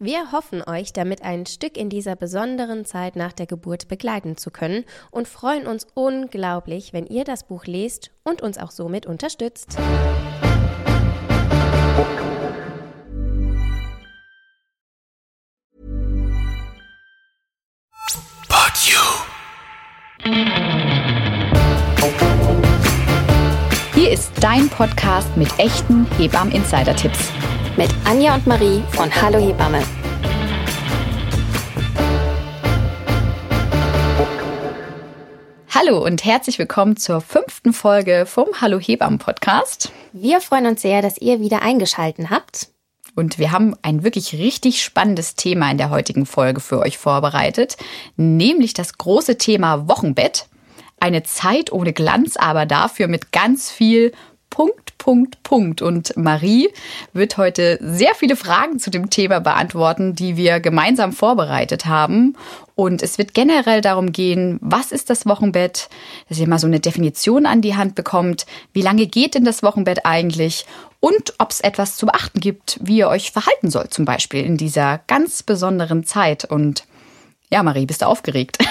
Wir hoffen euch damit ein Stück in dieser besonderen Zeit nach der Geburt begleiten zu können und freuen uns unglaublich, wenn ihr das Buch lest und uns auch somit unterstützt. But you. Hier ist dein Podcast mit echten Hebammen-Insider-Tipps mit Anja und Marie von Hallo Hebamme. Hallo und herzlich willkommen zur fünften Folge vom Hallo Hebammen Podcast. Wir freuen uns sehr, dass ihr wieder eingeschalten habt. Und wir haben ein wirklich richtig spannendes Thema in der heutigen Folge für euch vorbereitet, nämlich das große Thema Wochenbett. Eine Zeit ohne Glanz, aber dafür mit ganz viel Punkt, Punkt, Punkt. Und Marie wird heute sehr viele Fragen zu dem Thema beantworten, die wir gemeinsam vorbereitet haben. Und es wird generell darum gehen, was ist das Wochenbett, dass ihr mal so eine Definition an die Hand bekommt. Wie lange geht denn das Wochenbett eigentlich? Und ob es etwas zu beachten gibt, wie ihr euch verhalten sollt, zum Beispiel in dieser ganz besonderen Zeit. Und ja, Marie, bist du aufgeregt?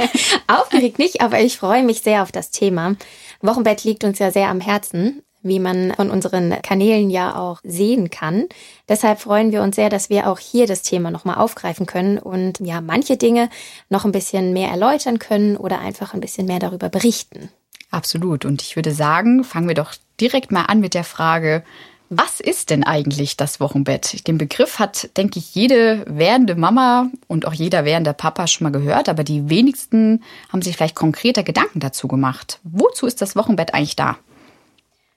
aufgeregt nicht, aber ich freue mich sehr auf das Thema. Wochenbett liegt uns ja sehr am Herzen, wie man von unseren Kanälen ja auch sehen kann. Deshalb freuen wir uns sehr, dass wir auch hier das Thema nochmal aufgreifen können und ja, manche Dinge noch ein bisschen mehr erläutern können oder einfach ein bisschen mehr darüber berichten. Absolut. Und ich würde sagen, fangen wir doch direkt mal an mit der Frage, was ist denn eigentlich das Wochenbett? Den Begriff hat, denke ich, jede werdende Mama und auch jeder werdende Papa schon mal gehört, aber die wenigsten haben sich vielleicht konkreter Gedanken dazu gemacht. Wozu ist das Wochenbett eigentlich da?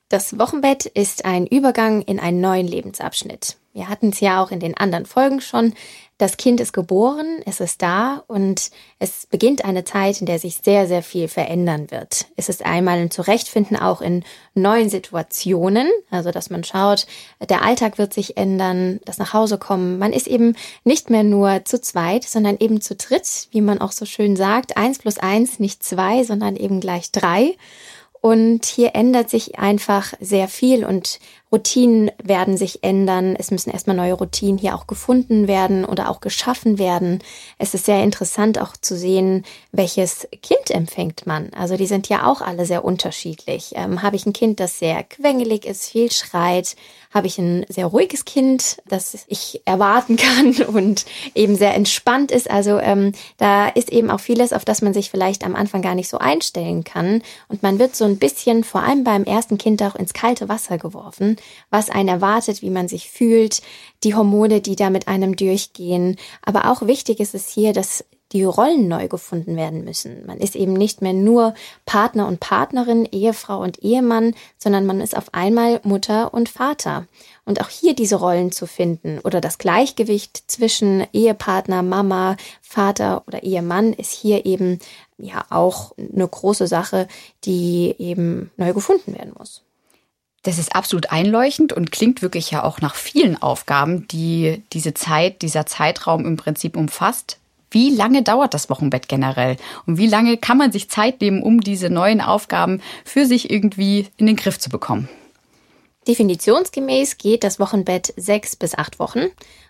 Das Wochenbett ist ein Übergang in einen neuen Lebensabschnitt. Wir hatten es ja auch in den anderen Folgen schon. Das Kind ist geboren, es ist da und es beginnt eine Zeit, in der sich sehr, sehr viel verändern wird. Es ist einmal ein Zurechtfinden auch in neuen Situationen, also dass man schaut, der Alltag wird sich ändern, das Nachhausekommen. Man ist eben nicht mehr nur zu zweit, sondern eben zu dritt, wie man auch so schön sagt. Eins plus eins, nicht zwei, sondern eben gleich drei. Und hier ändert sich einfach sehr viel und Routinen werden sich ändern. Es müssen erstmal neue Routinen hier auch gefunden werden oder auch geschaffen werden. Es ist sehr interessant auch zu sehen, welches Kind empfängt man. Also die sind ja auch alle sehr unterschiedlich. Ähm, Habe ich ein Kind, das sehr quengelig ist, viel schreit? Habe ich ein sehr ruhiges Kind, das ich erwarten kann und eben sehr entspannt ist? Also ähm, da ist eben auch vieles, auf das man sich vielleicht am Anfang gar nicht so einstellen kann. Und man wird so ein bisschen, vor allem beim ersten Kind, auch ins kalte Wasser geworfen was einen erwartet, wie man sich fühlt, die Hormone, die da mit einem durchgehen. Aber auch wichtig ist es hier, dass die Rollen neu gefunden werden müssen. Man ist eben nicht mehr nur Partner und Partnerin, Ehefrau und Ehemann, sondern man ist auf einmal Mutter und Vater. Und auch hier diese Rollen zu finden oder das Gleichgewicht zwischen Ehepartner, Mama, Vater oder Ehemann ist hier eben ja auch eine große Sache, die eben neu gefunden werden muss. Das ist absolut einleuchtend und klingt wirklich ja auch nach vielen Aufgaben, die diese Zeit, dieser Zeitraum im Prinzip umfasst. Wie lange dauert das Wochenbett generell? Und wie lange kann man sich Zeit nehmen, um diese neuen Aufgaben für sich irgendwie in den Griff zu bekommen? Definitionsgemäß geht das Wochenbett sechs bis acht Wochen.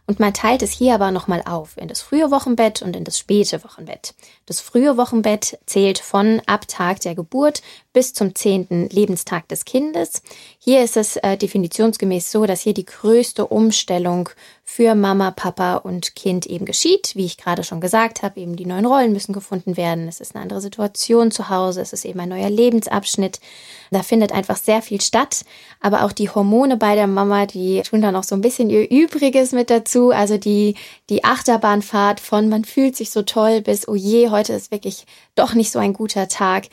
Und man teilt es hier aber nochmal auf in das frühe Wochenbett und in das späte Wochenbett. Das frühe Wochenbett zählt von ab Tag der Geburt bis zum zehnten Lebenstag des Kindes. Hier ist es äh, definitionsgemäß so, dass hier die größte Umstellung für Mama, Papa und Kind eben geschieht. Wie ich gerade schon gesagt habe, eben die neuen Rollen müssen gefunden werden. Es ist eine andere Situation zu Hause. Es ist eben ein neuer Lebensabschnitt. Da findet einfach sehr viel statt. Aber auch die Hormone bei der Mama, die tun da noch so ein bisschen ihr Übriges mit dazu. Also die, die Achterbahnfahrt von man fühlt sich so toll bis, oh je, heute ist wirklich doch nicht so ein guter Tag.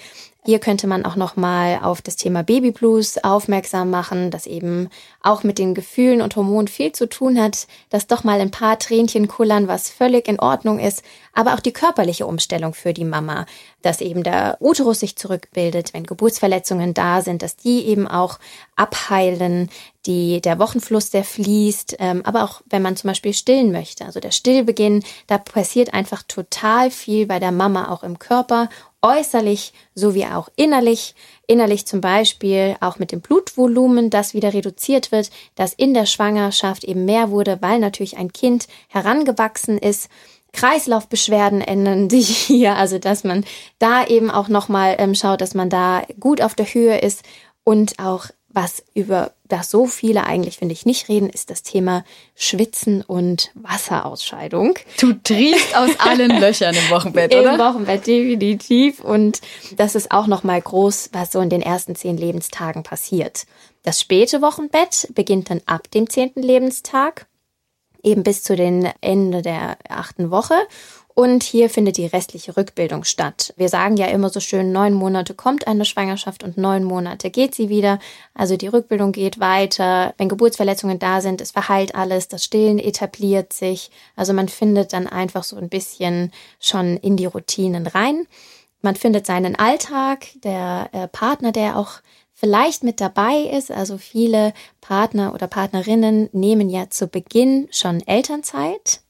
Hier könnte man auch noch mal auf das Thema Baby Blues aufmerksam machen, das eben auch mit den Gefühlen und Hormonen viel zu tun hat, dass doch mal ein paar Tränchen kullern, was völlig in Ordnung ist, aber auch die körperliche Umstellung für die Mama, dass eben der Uterus sich zurückbildet, wenn Geburtsverletzungen da sind, dass die eben auch abheilen, die, der Wochenfluss, der fließt, ähm, aber auch wenn man zum Beispiel stillen möchte, also der Stillbeginn, da passiert einfach total viel bei der Mama auch im Körper äußerlich sowie auch innerlich. Innerlich zum Beispiel auch mit dem Blutvolumen, das wieder reduziert wird, das in der Schwangerschaft eben mehr wurde, weil natürlich ein Kind herangewachsen ist. Kreislaufbeschwerden ändern sich hier, also dass man da eben auch nochmal ähm, schaut, dass man da gut auf der Höhe ist und auch was über das so viele eigentlich, finde ich, nicht reden, ist das Thema Schwitzen und Wasserausscheidung. Du triefst aus allen Löchern im Wochenbett, oder? Im Wochenbett, definitiv. Und das ist auch nochmal groß, was so in den ersten zehn Lebenstagen passiert. Das späte Wochenbett beginnt dann ab dem zehnten Lebenstag, eben bis zu den Ende der achten Woche. Und hier findet die restliche Rückbildung statt. Wir sagen ja immer so schön, neun Monate kommt eine Schwangerschaft und neun Monate geht sie wieder. Also die Rückbildung geht weiter. Wenn Geburtsverletzungen da sind, es verheilt alles, das Stillen etabliert sich. Also man findet dann einfach so ein bisschen schon in die Routinen rein. Man findet seinen Alltag, der äh, Partner, der auch vielleicht mit dabei ist. Also viele Partner oder Partnerinnen nehmen ja zu Beginn schon Elternzeit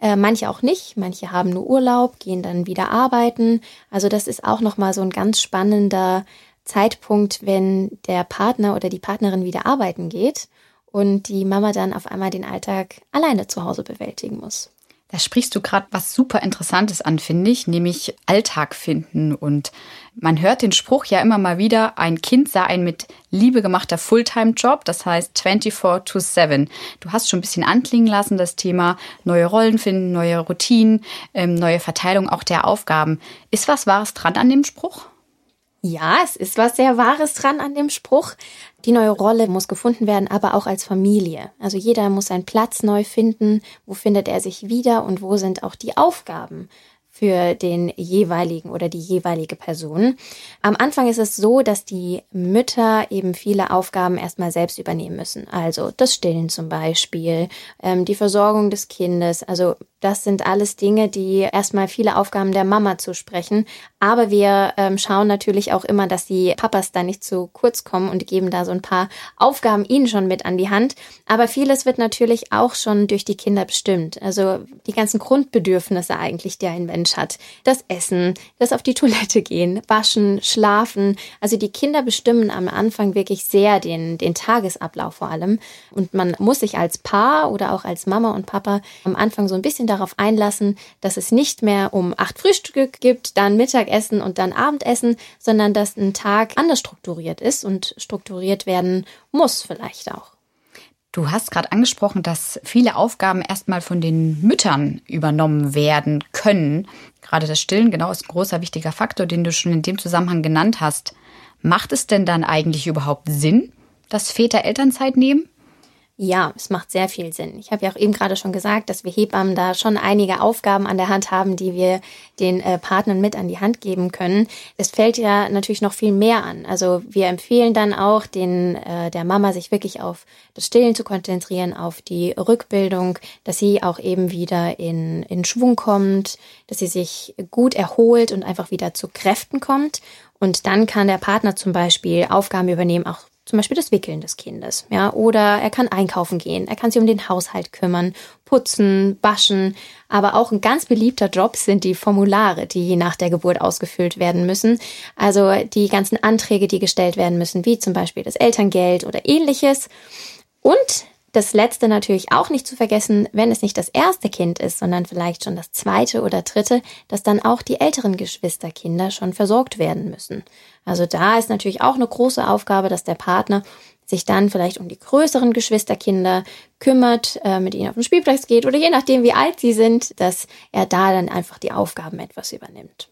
äh, manche auch nicht, manche haben nur Urlaub, gehen dann wieder arbeiten. Also das ist auch nochmal so ein ganz spannender Zeitpunkt, wenn der Partner oder die Partnerin wieder arbeiten geht und die Mama dann auf einmal den Alltag alleine zu Hause bewältigen muss. Da sprichst du gerade was super Interessantes an, finde ich, nämlich Alltag finden. Und man hört den Spruch ja immer mal wieder, ein Kind sei ein mit Liebe gemachter Fulltime-Job, das heißt 24 to 7. Du hast schon ein bisschen anklingen lassen, das Thema neue Rollen finden, neue Routinen, ähm, neue Verteilung auch der Aufgaben. Ist was Wahres dran an dem Spruch? Ja, es ist was sehr Wahres dran an dem Spruch. Die neue Rolle muss gefunden werden, aber auch als Familie. Also jeder muss seinen Platz neu finden. Wo findet er sich wieder und wo sind auch die Aufgaben? Für den jeweiligen oder die jeweilige Person. Am Anfang ist es so, dass die Mütter eben viele Aufgaben erstmal selbst übernehmen müssen. Also das Stillen zum Beispiel, ähm, die Versorgung des Kindes. Also das sind alles Dinge, die erstmal viele Aufgaben der Mama zusprechen. Aber wir ähm, schauen natürlich auch immer, dass die Papas da nicht zu kurz kommen und geben da so ein paar Aufgaben ihnen schon mit an die Hand. Aber vieles wird natürlich auch schon durch die Kinder bestimmt. Also die ganzen Grundbedürfnisse eigentlich, die ein Mensch hat. Das Essen, das auf die Toilette gehen, waschen, schlafen. Also die Kinder bestimmen am Anfang wirklich sehr den, den Tagesablauf vor allem. Und man muss sich als Paar oder auch als Mama und Papa am Anfang so ein bisschen darauf einlassen, dass es nicht mehr um acht Frühstück gibt, dann Mittagessen und dann Abendessen, sondern dass ein Tag anders strukturiert ist und strukturiert werden muss vielleicht auch. Du hast gerade angesprochen, dass viele Aufgaben erstmal von den Müttern übernommen werden können. Gerade das Stillen, genau, ist ein großer wichtiger Faktor, den du schon in dem Zusammenhang genannt hast. Macht es denn dann eigentlich überhaupt Sinn, dass Väter Elternzeit nehmen? Ja, es macht sehr viel Sinn. Ich habe ja auch eben gerade schon gesagt, dass wir Hebammen da schon einige Aufgaben an der Hand haben, die wir den äh, Partnern mit an die Hand geben können. Es fällt ja natürlich noch viel mehr an. Also wir empfehlen dann auch den äh, der Mama sich wirklich auf das Stillen zu konzentrieren, auf die Rückbildung, dass sie auch eben wieder in in Schwung kommt, dass sie sich gut erholt und einfach wieder zu Kräften kommt. Und dann kann der Partner zum Beispiel Aufgaben übernehmen, auch zum Beispiel das Wickeln des Kindes, ja, oder er kann einkaufen gehen, er kann sich um den Haushalt kümmern, putzen, waschen, aber auch ein ganz beliebter Job sind die Formulare, die nach der Geburt ausgefüllt werden müssen, also die ganzen Anträge, die gestellt werden müssen, wie zum Beispiel das Elterngeld oder ähnliches. Und Das letzte natürlich auch nicht zu vergessen, wenn es nicht das erste Kind ist, sondern vielleicht schon das zweite oder dritte, dass dann auch die älteren Geschwisterkinder schon versorgt werden müssen. Also da ist natürlich auch eine große Aufgabe, dass der Partner sich dann vielleicht um die größeren Geschwisterkinder kümmert, äh, mit ihnen auf den Spielplatz geht oder je nachdem, wie alt sie sind, dass er da dann einfach die Aufgaben etwas übernimmt.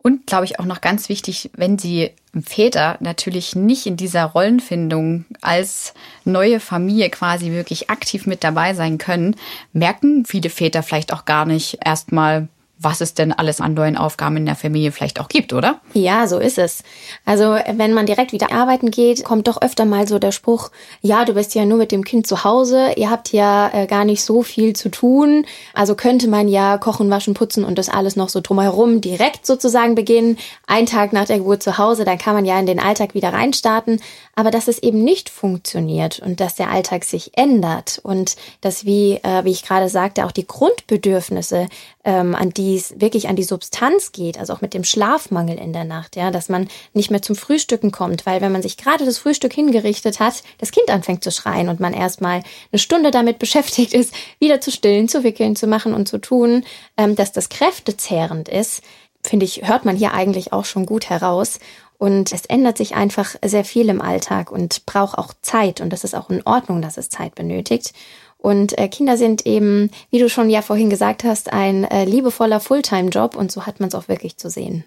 Und glaube ich auch noch ganz wichtig, wenn die Väter natürlich nicht in dieser Rollenfindung als neue Familie quasi wirklich aktiv mit dabei sein können, merken viele Väter vielleicht auch gar nicht erstmal, was es denn alles an neuen Aufgaben in der Familie vielleicht auch gibt, oder? Ja, so ist es. Also wenn man direkt wieder arbeiten geht, kommt doch öfter mal so der Spruch, ja, du bist ja nur mit dem Kind zu Hause, ihr habt ja äh, gar nicht so viel zu tun. Also könnte man ja kochen, waschen, putzen und das alles noch so drumherum direkt sozusagen beginnen. Ein Tag nach der Geburt zu Hause, dann kann man ja in den Alltag wieder reinstarten. Aber dass es eben nicht funktioniert und dass der Alltag sich ändert und dass, wie, äh, wie ich gerade sagte, auch die Grundbedürfnisse ähm, an die es wirklich an die Substanz geht, also auch mit dem Schlafmangel in der Nacht, ja, dass man nicht mehr zum Frühstücken kommt, weil wenn man sich gerade das Frühstück hingerichtet hat, das Kind anfängt zu schreien und man erstmal eine Stunde damit beschäftigt ist, wieder zu stillen, zu wickeln, zu machen und zu tun, ähm, dass das kräftezehrend ist, finde ich, hört man hier eigentlich auch schon gut heraus. Und es ändert sich einfach sehr viel im Alltag und braucht auch Zeit. Und das ist auch in Ordnung, dass es Zeit benötigt. Und äh, Kinder sind eben, wie du schon ja vorhin gesagt hast, ein äh, liebevoller Fulltime-Job und so hat man es auch wirklich zu sehen.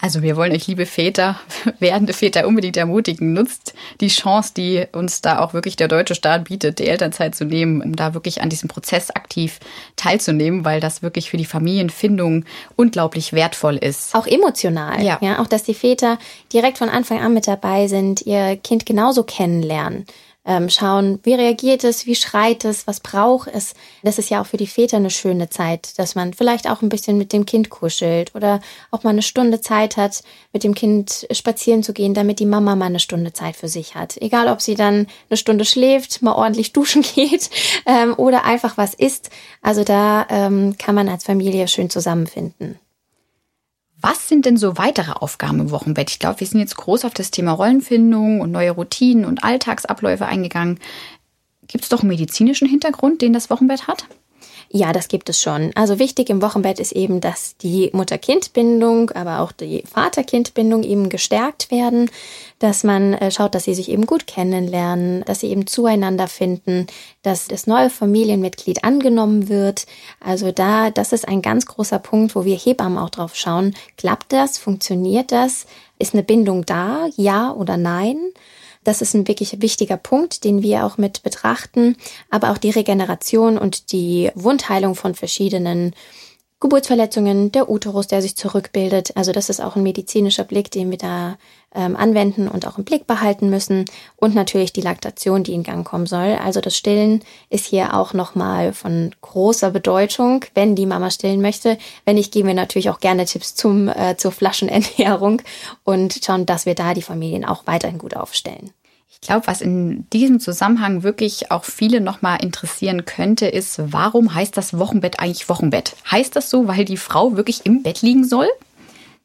Also wir wollen euch, liebe Väter, werdende Väter unbedingt ermutigen. Nutzt die Chance, die uns da auch wirklich der deutsche Staat bietet, die Elternzeit zu nehmen, um da wirklich an diesem Prozess aktiv teilzunehmen, weil das wirklich für die Familienfindung unglaublich wertvoll ist. Auch emotional. Ja. ja auch, dass die Väter direkt von Anfang an mit dabei sind, ihr Kind genauso kennenlernen ähm, schauen, wie reagiert es, wie schreit es, was braucht es. Das ist ja auch für die Väter eine schöne Zeit, dass man vielleicht auch ein bisschen mit dem Kind kuschelt oder auch mal eine Stunde Zeit hat, mit dem Kind spazieren zu gehen, damit die Mama mal eine Stunde Zeit für sich hat. Egal, ob sie dann eine Stunde schläft, mal ordentlich duschen geht ähm, oder einfach was isst. Also da ähm, kann man als Familie schön zusammenfinden. Was sind denn so weitere Aufgaben im Wochenbett? Ich glaube, wir sind jetzt groß auf das Thema Rollenfindung und neue Routinen und Alltagsabläufe eingegangen. Gibt es doch einen medizinischen Hintergrund, den das Wochenbett hat? Ja, das gibt es schon. Also wichtig im Wochenbett ist eben, dass die Mutter-Kind-Bindung, aber auch die Vater-Kind-Bindung eben gestärkt werden, dass man äh, schaut, dass sie sich eben gut kennenlernen, dass sie eben zueinander finden, dass das neue Familienmitglied angenommen wird. Also da, das ist ein ganz großer Punkt, wo wir Hebammen auch drauf schauen. Klappt das? Funktioniert das? Ist eine Bindung da? Ja oder nein? Das ist ein wirklich wichtiger Punkt, den wir auch mit betrachten. Aber auch die Regeneration und die Wundheilung von verschiedenen Geburtsverletzungen, der Uterus, der sich zurückbildet. Also das ist auch ein medizinischer Blick, den wir da ähm, anwenden und auch im Blick behalten müssen. Und natürlich die Laktation, die in Gang kommen soll. Also das Stillen ist hier auch nochmal von großer Bedeutung, wenn die Mama stillen möchte. Wenn nicht, geben wir natürlich auch gerne Tipps zum, äh, zur Flaschenernährung und schauen, dass wir da die Familien auch weiterhin gut aufstellen. Ich glaube, was in diesem Zusammenhang wirklich auch viele nochmal interessieren könnte, ist, warum heißt das Wochenbett eigentlich Wochenbett? Heißt das so, weil die Frau wirklich im Bett liegen soll?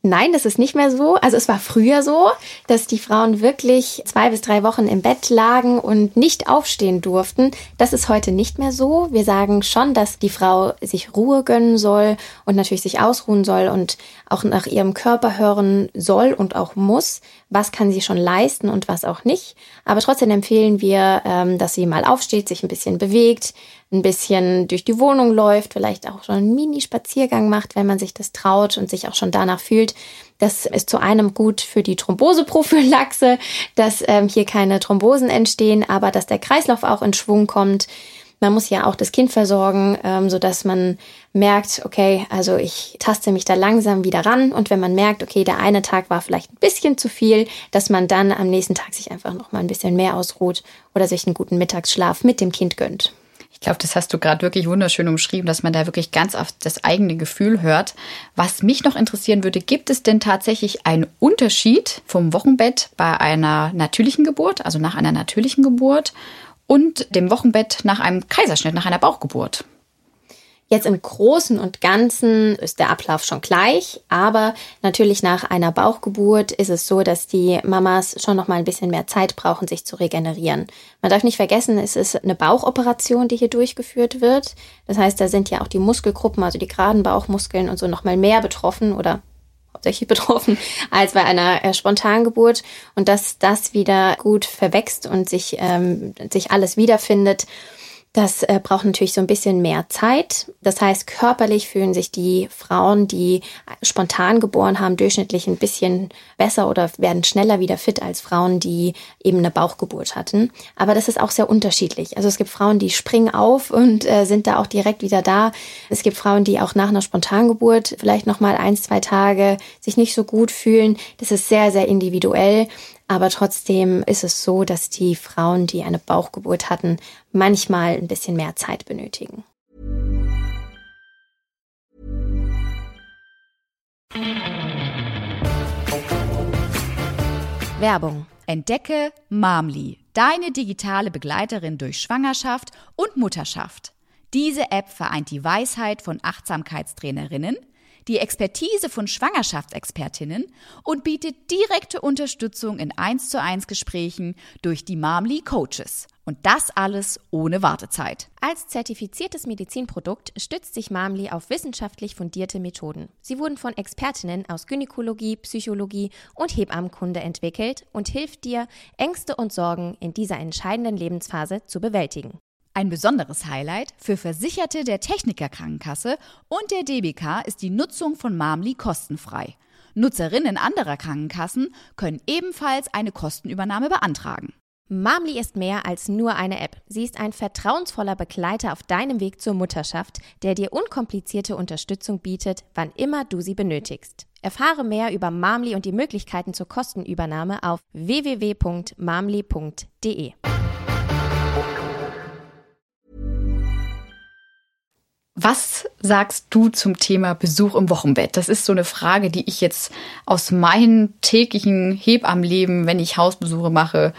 Nein, das ist nicht mehr so. Also es war früher so, dass die Frauen wirklich zwei bis drei Wochen im Bett lagen und nicht aufstehen durften. Das ist heute nicht mehr so. Wir sagen schon, dass die Frau sich Ruhe gönnen soll und natürlich sich ausruhen soll und auch nach ihrem Körper hören soll und auch muss. Was kann sie schon leisten und was auch nicht. Aber trotzdem empfehlen wir, ähm, dass sie mal aufsteht, sich ein bisschen bewegt, ein bisschen durch die Wohnung läuft, vielleicht auch schon einen Mini-Spaziergang macht, wenn man sich das traut und sich auch schon danach fühlt. Das ist zu einem gut für die Thromboseprophylaxe, dass ähm, hier keine Thrombosen entstehen, aber dass der Kreislauf auch in Schwung kommt. Man muss ja auch das Kind versorgen, ähm, so dass man merkt, okay, also ich taste mich da langsam wieder ran und wenn man merkt, okay, der eine Tag war vielleicht ein bisschen zu viel, dass man dann am nächsten Tag sich einfach noch mal ein bisschen mehr ausruht oder sich einen guten Mittagsschlaf mit dem Kind gönnt. Ich glaube, das hast du gerade wirklich wunderschön umschrieben, dass man da wirklich ganz auf das eigene Gefühl hört. Was mich noch interessieren würde, gibt es denn tatsächlich einen Unterschied vom Wochenbett bei einer natürlichen Geburt, also nach einer natürlichen Geburt, und dem Wochenbett nach einem Kaiserschnitt, nach einer Bauchgeburt? Jetzt im Großen und Ganzen ist der Ablauf schon gleich, aber natürlich nach einer Bauchgeburt ist es so, dass die Mamas schon noch mal ein bisschen mehr Zeit brauchen, sich zu regenerieren. Man darf nicht vergessen, es ist eine Bauchoperation, die hier durchgeführt wird. Das heißt, da sind ja auch die Muskelgruppen, also die geraden Bauchmuskeln und so noch mal mehr betroffen oder hauptsächlich betroffen als bei einer äh, Spontangeburt und dass das wieder gut verwächst und sich ähm, sich alles wiederfindet das äh, braucht natürlich so ein bisschen mehr Zeit. Das heißt, körperlich fühlen sich die Frauen, die spontan geboren haben, durchschnittlich ein bisschen besser oder werden schneller wieder fit als Frauen, die eben eine Bauchgeburt hatten. Aber das ist auch sehr unterschiedlich. Also es gibt Frauen, die springen auf und äh, sind da auch direkt wieder da. Es gibt Frauen, die auch nach einer Spontangeburt vielleicht noch mal ein, zwei Tage sich nicht so gut fühlen. Das ist sehr, sehr individuell. Aber trotzdem ist es so, dass die Frauen, die eine Bauchgeburt hatten, manchmal ein bisschen mehr Zeit benötigen. Werbung. Entdecke Mamli, deine digitale Begleiterin durch Schwangerschaft und Mutterschaft. Diese App vereint die Weisheit von Achtsamkeitstrainerinnen – die Expertise von Schwangerschaftsexpertinnen und bietet direkte Unterstützung in 1 zu 1 Gesprächen durch die Mamli Coaches. Und das alles ohne Wartezeit. Als zertifiziertes Medizinprodukt stützt sich Mamli auf wissenschaftlich fundierte Methoden. Sie wurden von Expertinnen aus Gynäkologie, Psychologie und Hebammenkunde entwickelt und hilft dir, Ängste und Sorgen in dieser entscheidenden Lebensphase zu bewältigen. Ein besonderes Highlight für Versicherte der Techniker Krankenkasse und der DBK ist die Nutzung von Mamli kostenfrei. Nutzerinnen anderer Krankenkassen können ebenfalls eine Kostenübernahme beantragen. Mamli ist mehr als nur eine App. Sie ist ein vertrauensvoller Begleiter auf deinem Weg zur Mutterschaft, der dir unkomplizierte Unterstützung bietet, wann immer du sie benötigst. Erfahre mehr über Mamli und die Möglichkeiten zur Kostenübernahme auf www.mamli.de. Was sagst du zum Thema Besuch im Wochenbett? Das ist so eine Frage, die ich jetzt aus meinem täglichen Hebammenleben, wenn ich Hausbesuche mache,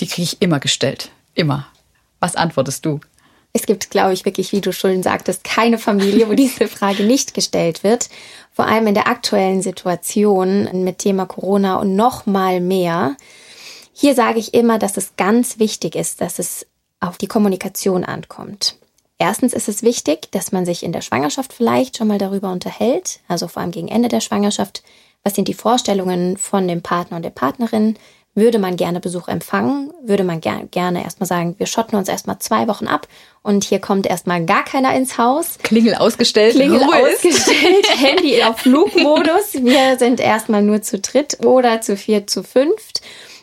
die kriege ich immer gestellt. Immer. Was antwortest du? Es gibt, glaube ich, wirklich, wie du schon sagtest, keine Familie, wo diese Frage nicht gestellt wird. Vor allem in der aktuellen Situation mit Thema Corona und noch mal mehr. Hier sage ich immer, dass es ganz wichtig ist, dass es auf die Kommunikation ankommt. Erstens ist es wichtig, dass man sich in der Schwangerschaft vielleicht schon mal darüber unterhält, also vor allem gegen Ende der Schwangerschaft. Was sind die Vorstellungen von dem Partner und der Partnerin? Würde man gerne Besuch empfangen? Würde man ger gerne erstmal sagen, wir schotten uns erstmal zwei Wochen ab und hier kommt erstmal gar keiner ins Haus. Klingel ausgestellt, Klingel Ruhe ausgestellt, Handy auf Flugmodus. Wir sind erstmal nur zu dritt oder zu vier, zu fünft.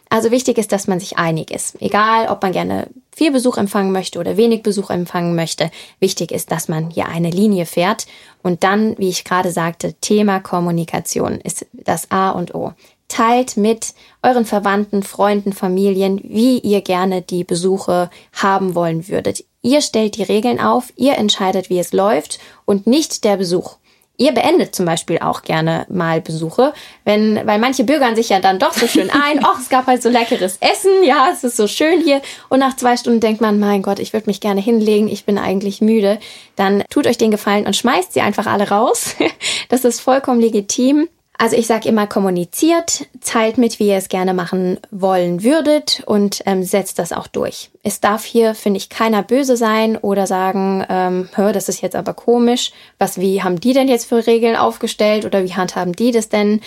Also wichtig ist, dass man sich einig ist. Egal, ob man gerne viel Besuch empfangen möchte oder wenig Besuch empfangen möchte. Wichtig ist, dass man hier eine Linie fährt. Und dann, wie ich gerade sagte, Thema Kommunikation ist das A und O. Teilt mit euren Verwandten, Freunden, Familien, wie ihr gerne die Besuche haben wollen würdet. Ihr stellt die Regeln auf, ihr entscheidet, wie es läuft und nicht der Besuch. Ihr beendet zum Beispiel auch gerne mal Besuche, wenn, weil manche bürgern sich ja dann doch so schön ein. Och, es gab halt so leckeres Essen, ja, es ist so schön hier. Und nach zwei Stunden denkt man, mein Gott, ich würde mich gerne hinlegen, ich bin eigentlich müde. Dann tut euch den Gefallen und schmeißt sie einfach alle raus. das ist vollkommen legitim. Also ich sage immer, kommuniziert, teilt mit, wie ihr es gerne machen wollen würdet und ähm, setzt das auch durch. Es darf hier, finde ich, keiner böse sein oder sagen, ähm, hör, das ist jetzt aber komisch. Was, wie haben die denn jetzt für Regeln aufgestellt oder wie handhaben die das denn?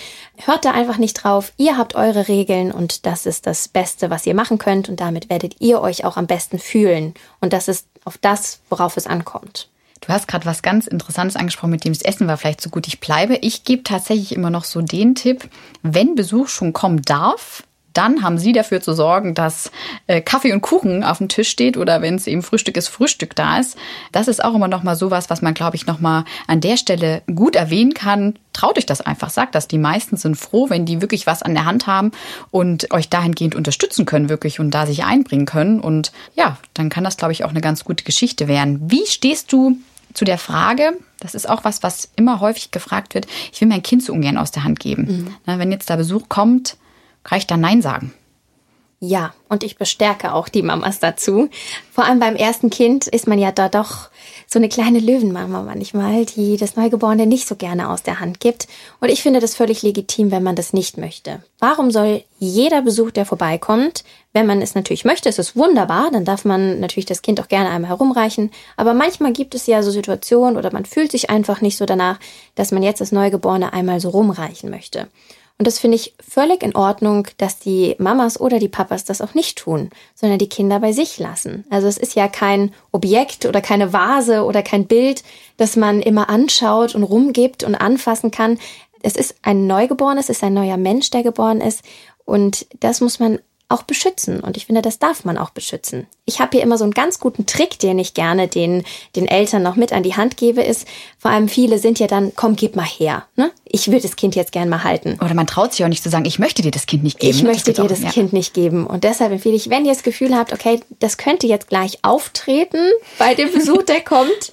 Hört da einfach nicht drauf. Ihr habt eure Regeln und das ist das Beste, was ihr machen könnt und damit werdet ihr euch auch am besten fühlen. Und das ist auf das, worauf es ankommt. Du hast gerade was ganz Interessantes angesprochen, mit dem das Essen war vielleicht so gut ich bleibe. Ich gebe tatsächlich immer noch so den Tipp, wenn Besuch schon kommen darf, dann haben Sie dafür zu sorgen, dass äh, Kaffee und Kuchen auf dem Tisch steht oder wenn es eben Frühstück ist, Frühstück da ist. Das ist auch immer noch mal sowas, was man, glaube ich, noch mal an der Stelle gut erwähnen kann. Traut euch das einfach, sagt das. Die meisten sind froh, wenn die wirklich was an der Hand haben und euch dahingehend unterstützen können wirklich und da sich einbringen können. Und ja, dann kann das, glaube ich, auch eine ganz gute Geschichte werden. Wie stehst du zu der Frage, das ist auch was, was immer häufig gefragt wird, ich will mein Kind so ungern aus der Hand geben. Mhm. Na, wenn jetzt da Besuch kommt, kann ich dann Nein sagen? Ja, und ich bestärke auch die Mamas dazu. Vor allem beim ersten Kind ist man ja da doch so eine kleine Löwenmama manchmal, die das Neugeborene nicht so gerne aus der Hand gibt. Und ich finde das völlig legitim, wenn man das nicht möchte. Warum soll jeder Besuch, der vorbeikommt, wenn man es natürlich möchte, ist es wunderbar, dann darf man natürlich das Kind auch gerne einmal herumreichen. Aber manchmal gibt es ja so Situationen oder man fühlt sich einfach nicht so danach, dass man jetzt das Neugeborene einmal so rumreichen möchte. Und das finde ich völlig in Ordnung, dass die Mamas oder die Papas das auch nicht tun, sondern die Kinder bei sich lassen. Also es ist ja kein Objekt oder keine Vase oder kein Bild, das man immer anschaut und rumgibt und anfassen kann. Es ist ein Neugeborenes, es ist ein neuer Mensch, der geboren ist. Und das muss man auch beschützen. Und ich finde, das darf man auch beschützen. Ich habe hier immer so einen ganz guten Trick, den ich gerne den, den Eltern noch mit an die Hand gebe, ist, vor allem viele sind ja dann, komm, gib mal her. Ne? Ich will das Kind jetzt gern mal halten. Oder man traut sich auch nicht zu sagen, ich möchte dir das Kind nicht geben. Ich möchte dir auch, das ja. Kind nicht geben. Und deshalb empfehle ich, wenn ihr das Gefühl habt, okay, das könnte jetzt gleich auftreten bei dem Besuch, der kommt,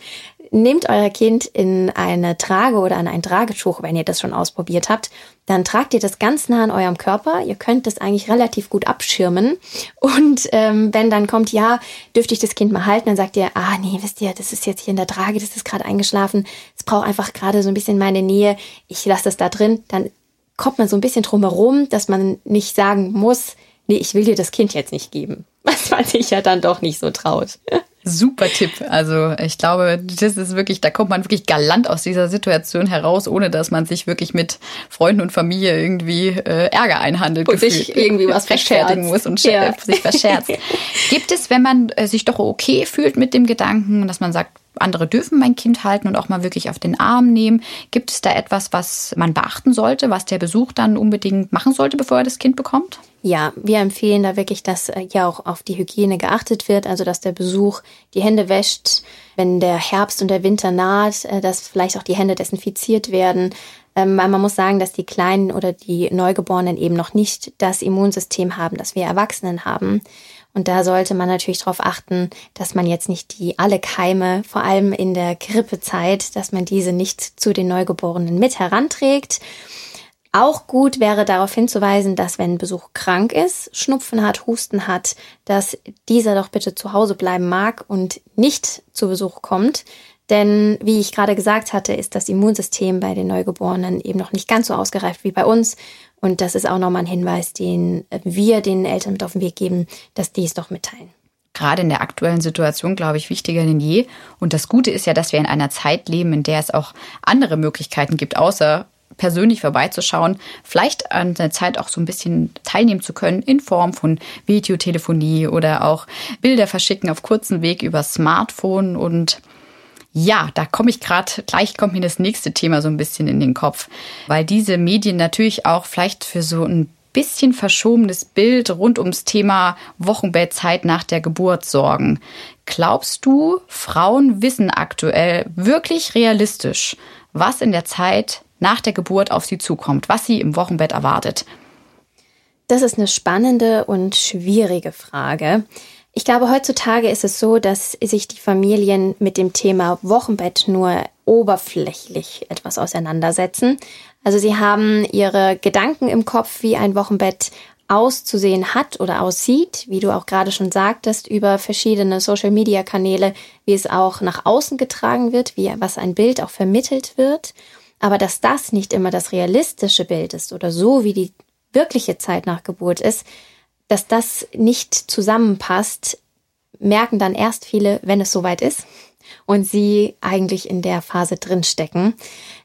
nehmt euer Kind in eine Trage oder an ein Tragetuch, wenn ihr das schon ausprobiert habt. Dann tragt ihr das ganz nah an eurem Körper. Ihr könnt das eigentlich relativ gut abschirmen. Und ähm, wenn dann kommt, ja, dürfte ich das Kind mal halten, dann sagt ihr, ah nee, wisst ihr, das ist jetzt hier in der Trage, das ist gerade eingeschlafen. Es braucht einfach gerade so ein bisschen meine Nähe. Ich lasse das da drin. Dann kommt man so ein bisschen drum herum, dass man nicht sagen muss, nee, ich will dir das Kind jetzt nicht geben. Was man sich ja dann doch nicht so traut. Super Tipp. Also ich glaube, das ist wirklich, da kommt man wirklich galant aus dieser Situation heraus, ohne dass man sich wirklich mit Freunden und Familie irgendwie äh, Ärger einhandelt und sich irgendwie was rechtfertigen muss und ja. sich verscherzt. Gibt es, wenn man äh, sich doch okay fühlt mit dem Gedanken, dass man sagt, andere dürfen mein Kind halten und auch mal wirklich auf den Arm nehmen. Gibt es da etwas, was man beachten sollte, was der Besuch dann unbedingt machen sollte, bevor er das Kind bekommt? Ja, wir empfehlen da wirklich, dass äh, ja auch auf die Hygiene geachtet wird, also dass der Besuch die Hände wäscht, wenn der Herbst und der Winter naht, äh, dass vielleicht auch die Hände desinfiziert werden. Ähm, man muss sagen, dass die Kleinen oder die Neugeborenen eben noch nicht das Immunsystem haben, das wir Erwachsenen haben. Und da sollte man natürlich darauf achten, dass man jetzt nicht die alle Keime, vor allem in der Grippezeit, dass man diese nicht zu den Neugeborenen mit heranträgt. Auch gut wäre darauf hinzuweisen, dass wenn Besuch krank ist, Schnupfen hat, Husten hat, dass dieser doch bitte zu Hause bleiben mag und nicht zu Besuch kommt. Denn wie ich gerade gesagt hatte, ist das Immunsystem bei den Neugeborenen eben noch nicht ganz so ausgereift wie bei uns. Und das ist auch nochmal ein Hinweis, den wir den Eltern mit auf den Weg geben, dass die es doch mitteilen gerade in der aktuellen Situation, glaube ich, wichtiger denn je. Und das Gute ist ja, dass wir in einer Zeit leben, in der es auch andere Möglichkeiten gibt, außer persönlich vorbeizuschauen, vielleicht an der Zeit auch so ein bisschen teilnehmen zu können in Form von Videotelefonie oder auch Bilder verschicken auf kurzen Weg über Smartphone und ja, da komme ich gerade, gleich kommt mir das nächste Thema so ein bisschen in den Kopf, weil diese Medien natürlich auch vielleicht für so ein bisschen verschobenes Bild rund ums Thema Wochenbettzeit nach der Geburt sorgen. Glaubst du, Frauen wissen aktuell wirklich realistisch, was in der Zeit nach der Geburt auf sie zukommt, was sie im Wochenbett erwartet? Das ist eine spannende und schwierige Frage. Ich glaube, heutzutage ist es so, dass sich die Familien mit dem Thema Wochenbett nur oberflächlich etwas auseinandersetzen. Also sie haben ihre Gedanken im Kopf, wie ein Wochenbett auszusehen hat oder aussieht, wie du auch gerade schon sagtest, über verschiedene Social-Media-Kanäle, wie es auch nach außen getragen wird, wie was ein Bild auch vermittelt wird. Aber dass das nicht immer das realistische Bild ist oder so, wie die wirkliche Zeit nach Geburt ist, dass das nicht zusammenpasst, merken dann erst viele, wenn es soweit ist und sie eigentlich in der Phase drinstecken.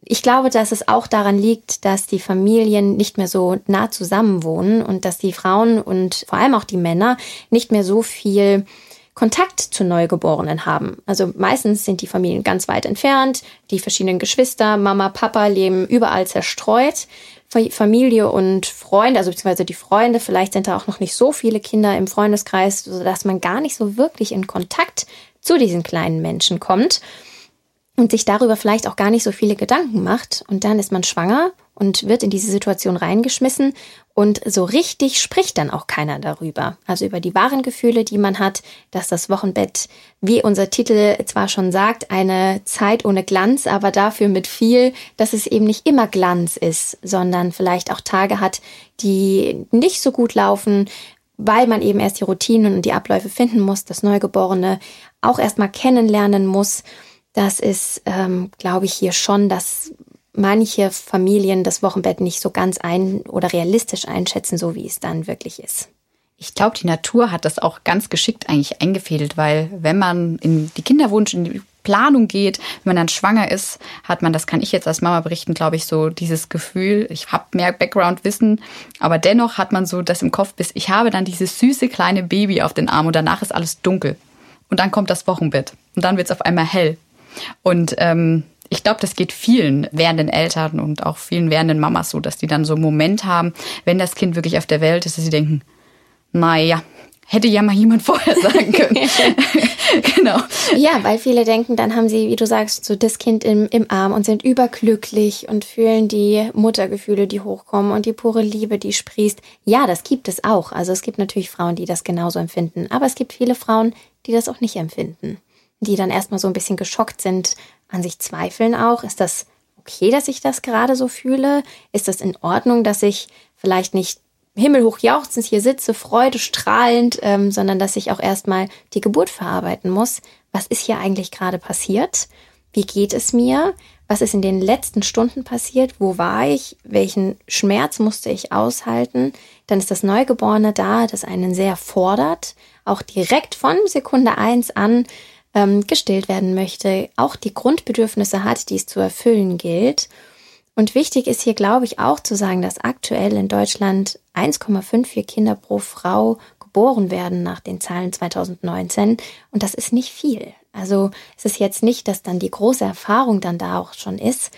Ich glaube, dass es auch daran liegt, dass die Familien nicht mehr so nah zusammen wohnen und dass die Frauen und vor allem auch die Männer nicht mehr so viel Kontakt zu Neugeborenen haben. Also meistens sind die Familien ganz weit entfernt, die verschiedenen Geschwister, Mama, Papa leben überall zerstreut. Familie und Freunde, also beziehungsweise die Freunde, vielleicht sind da auch noch nicht so viele Kinder im Freundeskreis, sodass man gar nicht so wirklich in Kontakt zu diesen kleinen Menschen kommt und sich darüber vielleicht auch gar nicht so viele Gedanken macht. Und dann ist man schwanger und wird in diese Situation reingeschmissen und so richtig spricht dann auch keiner darüber. Also über die wahren Gefühle, die man hat, dass das Wochenbett, wie unser Titel zwar schon sagt, eine Zeit ohne Glanz, aber dafür mit viel, dass es eben nicht immer Glanz ist, sondern vielleicht auch Tage hat, die nicht so gut laufen, weil man eben erst die Routinen und die Abläufe finden muss, das Neugeborene auch erstmal kennenlernen muss. Das ist, ähm, glaube ich, hier schon, dass manche Familien das Wochenbett nicht so ganz ein oder realistisch einschätzen, so wie es dann wirklich ist. Ich glaube, die Natur hat das auch ganz geschickt eigentlich eingefädelt, weil wenn man in die Kinderwunsch, in die Planung geht, wenn man dann schwanger ist, hat man, das kann ich jetzt als Mama berichten, glaube ich, so dieses Gefühl, ich habe mehr Background-Wissen, aber dennoch hat man so das im Kopf, bis ich habe dann dieses süße kleine Baby auf den Arm und danach ist alles dunkel. Und dann kommt das Wochenbett und dann wird es auf einmal hell. Und ähm, ich glaube, das geht vielen werdenden Eltern und auch vielen werdenden Mamas so, dass die dann so einen Moment haben, wenn das Kind wirklich auf der Welt ist, dass sie denken, naja, hätte ja mal jemand vorher sagen können. genau. Ja, weil viele denken, dann haben sie, wie du sagst, so das Kind im, im Arm und sind überglücklich und fühlen die Muttergefühle, die hochkommen und die pure Liebe, die sprießt. Ja, das gibt es auch. Also es gibt natürlich Frauen, die das genauso empfinden. Aber es gibt viele Frauen, die das auch nicht empfinden. Die dann erstmal so ein bisschen geschockt sind, an sich zweifeln auch. Ist das okay, dass ich das gerade so fühle? Ist das in Ordnung, dass ich vielleicht nicht himmelhoch jauchzend hier sitze, Freude strahlend, ähm, sondern dass ich auch erstmal die Geburt verarbeiten muss. Was ist hier eigentlich gerade passiert? Wie geht es mir? Was ist in den letzten Stunden passiert? Wo war ich? Welchen Schmerz musste ich aushalten? Dann ist das Neugeborene da, das einen sehr fordert, auch direkt von Sekunde eins an ähm, gestillt werden möchte, auch die Grundbedürfnisse hat, die es zu erfüllen gilt. Und wichtig ist hier, glaube ich, auch zu sagen, dass aktuell in Deutschland 1,54 Kinder pro Frau geboren werden nach den Zahlen 2019. Und das ist nicht viel. Also es ist jetzt nicht, dass dann die große Erfahrung dann da auch schon ist.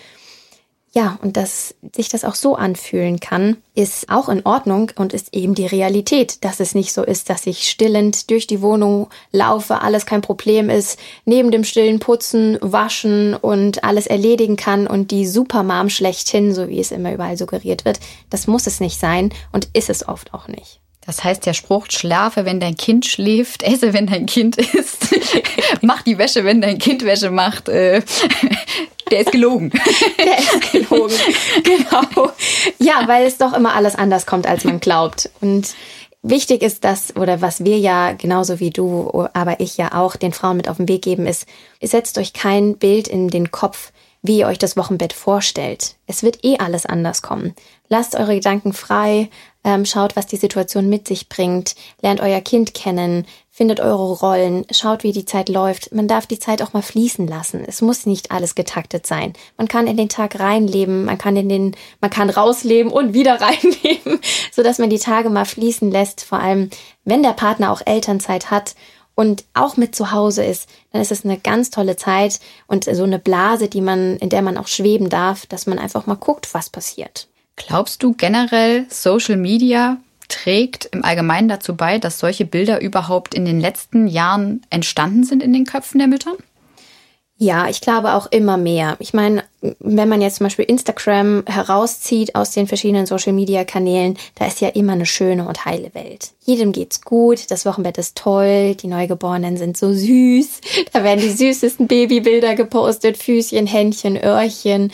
Ja, und dass sich das auch so anfühlen kann, ist auch in Ordnung und ist eben die Realität, dass es nicht so ist, dass ich stillend durch die Wohnung laufe, alles kein Problem ist, neben dem stillen Putzen, Waschen und alles erledigen kann und die Supermom schlechthin, so wie es immer überall suggeriert wird. Das muss es nicht sein und ist es oft auch nicht. Das heißt, der Spruch, schlafe, wenn dein Kind schläft, esse, wenn dein Kind isst, mach die Wäsche, wenn dein Kind Wäsche macht, äh, der ist gelogen. Der ist gelogen. genau. Ja, weil es doch immer alles anders kommt, als man glaubt. Und wichtig ist das, oder was wir ja genauso wie du, aber ich ja auch den Frauen mit auf den Weg geben, ist, setzt euch kein Bild in den Kopf, wie ihr euch das Wochenbett vorstellt. Es wird eh alles anders kommen. Lasst eure Gedanken frei, ähm, schaut, was die Situation mit sich bringt, lernt euer Kind kennen, findet eure Rollen, schaut, wie die Zeit läuft. Man darf die Zeit auch mal fließen lassen. Es muss nicht alles getaktet sein. Man kann in den Tag reinleben, man kann in den, man kann rausleben und wieder reinleben, so dass man die Tage mal fließen lässt. Vor allem, wenn der Partner auch Elternzeit hat und auch mit zu Hause ist, dann ist es eine ganz tolle Zeit und so eine Blase, die man, in der man auch schweben darf, dass man einfach mal guckt, was passiert. Glaubst du generell, Social Media trägt im Allgemeinen dazu bei, dass solche Bilder überhaupt in den letzten Jahren entstanden sind in den Köpfen der Mütter? Ja, ich glaube auch immer mehr. Ich meine, wenn man jetzt zum Beispiel Instagram herauszieht aus den verschiedenen Social-Media-Kanälen, da ist ja immer eine schöne und heile Welt. Jedem geht's gut, das Wochenbett ist toll, die Neugeborenen sind so süß, da werden die süßesten Babybilder gepostet, Füßchen, Händchen, Öhrchen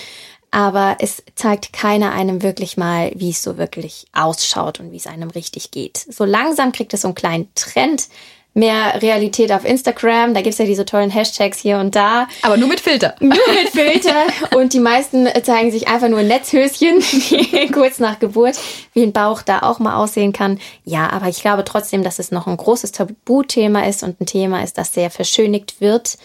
aber es zeigt keiner einem wirklich mal, wie es so wirklich ausschaut und wie es einem richtig geht. So langsam kriegt es so einen kleinen Trend. Mehr Realität auf Instagram, da gibt's ja diese tollen Hashtags hier und da. Aber nur mit Filter. Nur mit Filter. und die meisten zeigen sich einfach nur Netzhöschen, kurz nach Geburt, wie ein Bauch da auch mal aussehen kann. Ja, aber ich glaube trotzdem, dass es noch ein großes Tabuthema ist und ein Thema ist, das sehr verschönigt wird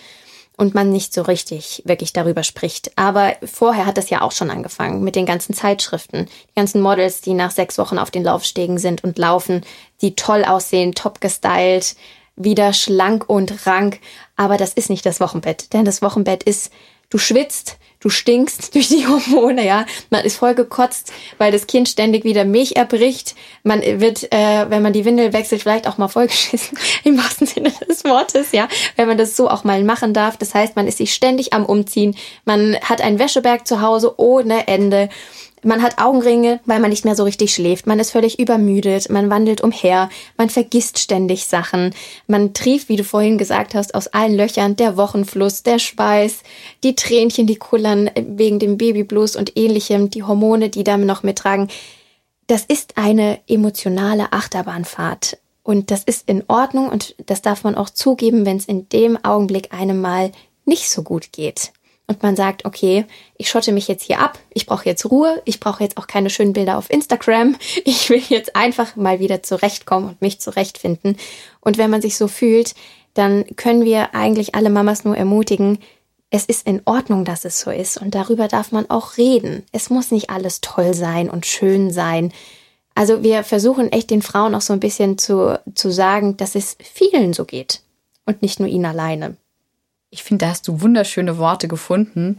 und man nicht so richtig wirklich darüber spricht. Aber vorher hat das ja auch schon angefangen mit den ganzen Zeitschriften, die ganzen Models, die nach sechs Wochen auf den Laufstegen sind und laufen, die toll aussehen, top gestylt, wieder schlank und rank. Aber das ist nicht das Wochenbett, denn das Wochenbett ist, du schwitzt, du stinkst durch die Hormone, ja. Man ist voll gekotzt, weil das Kind ständig wieder Milch erbricht. Man wird, äh, wenn man die Windel wechselt, vielleicht auch mal vollgeschissen, im wahrsten Sinne des Wortes, ja. Wenn man das so auch mal machen darf. Das heißt, man ist sich ständig am Umziehen. Man hat einen Wäscheberg zu Hause ohne Ende. Man hat Augenringe, weil man nicht mehr so richtig schläft. Man ist völlig übermüdet. Man wandelt umher. Man vergisst ständig Sachen. Man trieft, wie du vorhin gesagt hast, aus allen Löchern. Der Wochenfluss, der Schweiß, die Tränchen, die kullern wegen dem Babyblues und ähnlichem, die Hormone, die damit noch mittragen. Das ist eine emotionale Achterbahnfahrt. Und das ist in Ordnung und das darf man auch zugeben, wenn es in dem Augenblick einem mal nicht so gut geht. Und man sagt, okay, ich schotte mich jetzt hier ab, ich brauche jetzt Ruhe, ich brauche jetzt auch keine schönen Bilder auf Instagram, ich will jetzt einfach mal wieder zurechtkommen und mich zurechtfinden. Und wenn man sich so fühlt, dann können wir eigentlich alle Mamas nur ermutigen, es ist in Ordnung, dass es so ist und darüber darf man auch reden. Es muss nicht alles toll sein und schön sein. Also wir versuchen echt den Frauen auch so ein bisschen zu, zu sagen, dass es vielen so geht und nicht nur ihnen alleine. Ich finde, da hast du wunderschöne Worte gefunden.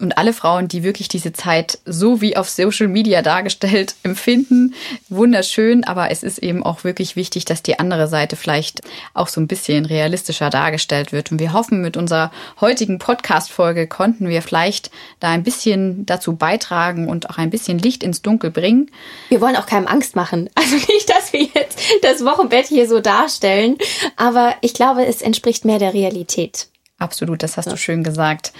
Und alle Frauen, die wirklich diese Zeit so wie auf Social Media dargestellt empfinden, wunderschön. Aber es ist eben auch wirklich wichtig, dass die andere Seite vielleicht auch so ein bisschen realistischer dargestellt wird. Und wir hoffen, mit unserer heutigen Podcast-Folge konnten wir vielleicht da ein bisschen dazu beitragen und auch ein bisschen Licht ins Dunkel bringen. Wir wollen auch keinem Angst machen. Also nicht, dass wir jetzt das Wochenbett hier so darstellen. Aber ich glaube, es entspricht mehr der Realität. Absolut, das hast ja. du schön gesagt.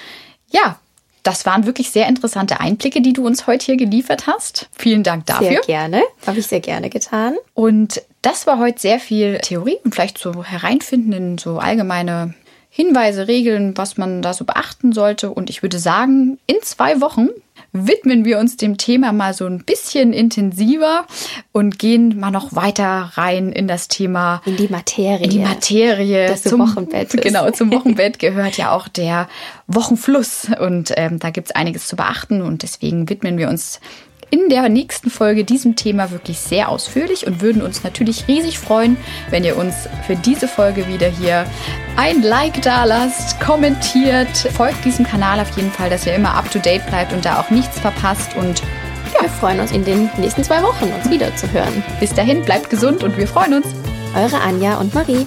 Ja, das waren wirklich sehr interessante Einblicke, die du uns heute hier geliefert hast. Vielen Dank dafür. Sehr gerne. Habe ich sehr gerne getan. Und das war heute sehr viel Theorie und vielleicht so hereinfinden in so allgemeine Hinweise, Regeln, was man da so beachten sollte. Und ich würde sagen, in zwei Wochen widmen wir uns dem Thema mal so ein bisschen intensiver und gehen mal noch weiter rein in das Thema. In die Materie. In die Materie. Das zum Wochenbett. Ist. Genau, zum Wochenbett gehört ja auch der Wochenfluss. Und ähm, da gibt es einiges zu beachten. Und deswegen widmen wir uns in der nächsten Folge diesem Thema wirklich sehr ausführlich und würden uns natürlich riesig freuen, wenn ihr uns für diese Folge wieder hier ein Like da lasst, kommentiert, folgt diesem Kanal auf jeden Fall, dass ihr immer up to date bleibt und da auch nichts verpasst und ja, wir freuen uns in den nächsten zwei Wochen uns wieder zu hören. Bis dahin, bleibt gesund und wir freuen uns. Eure Anja und Marie.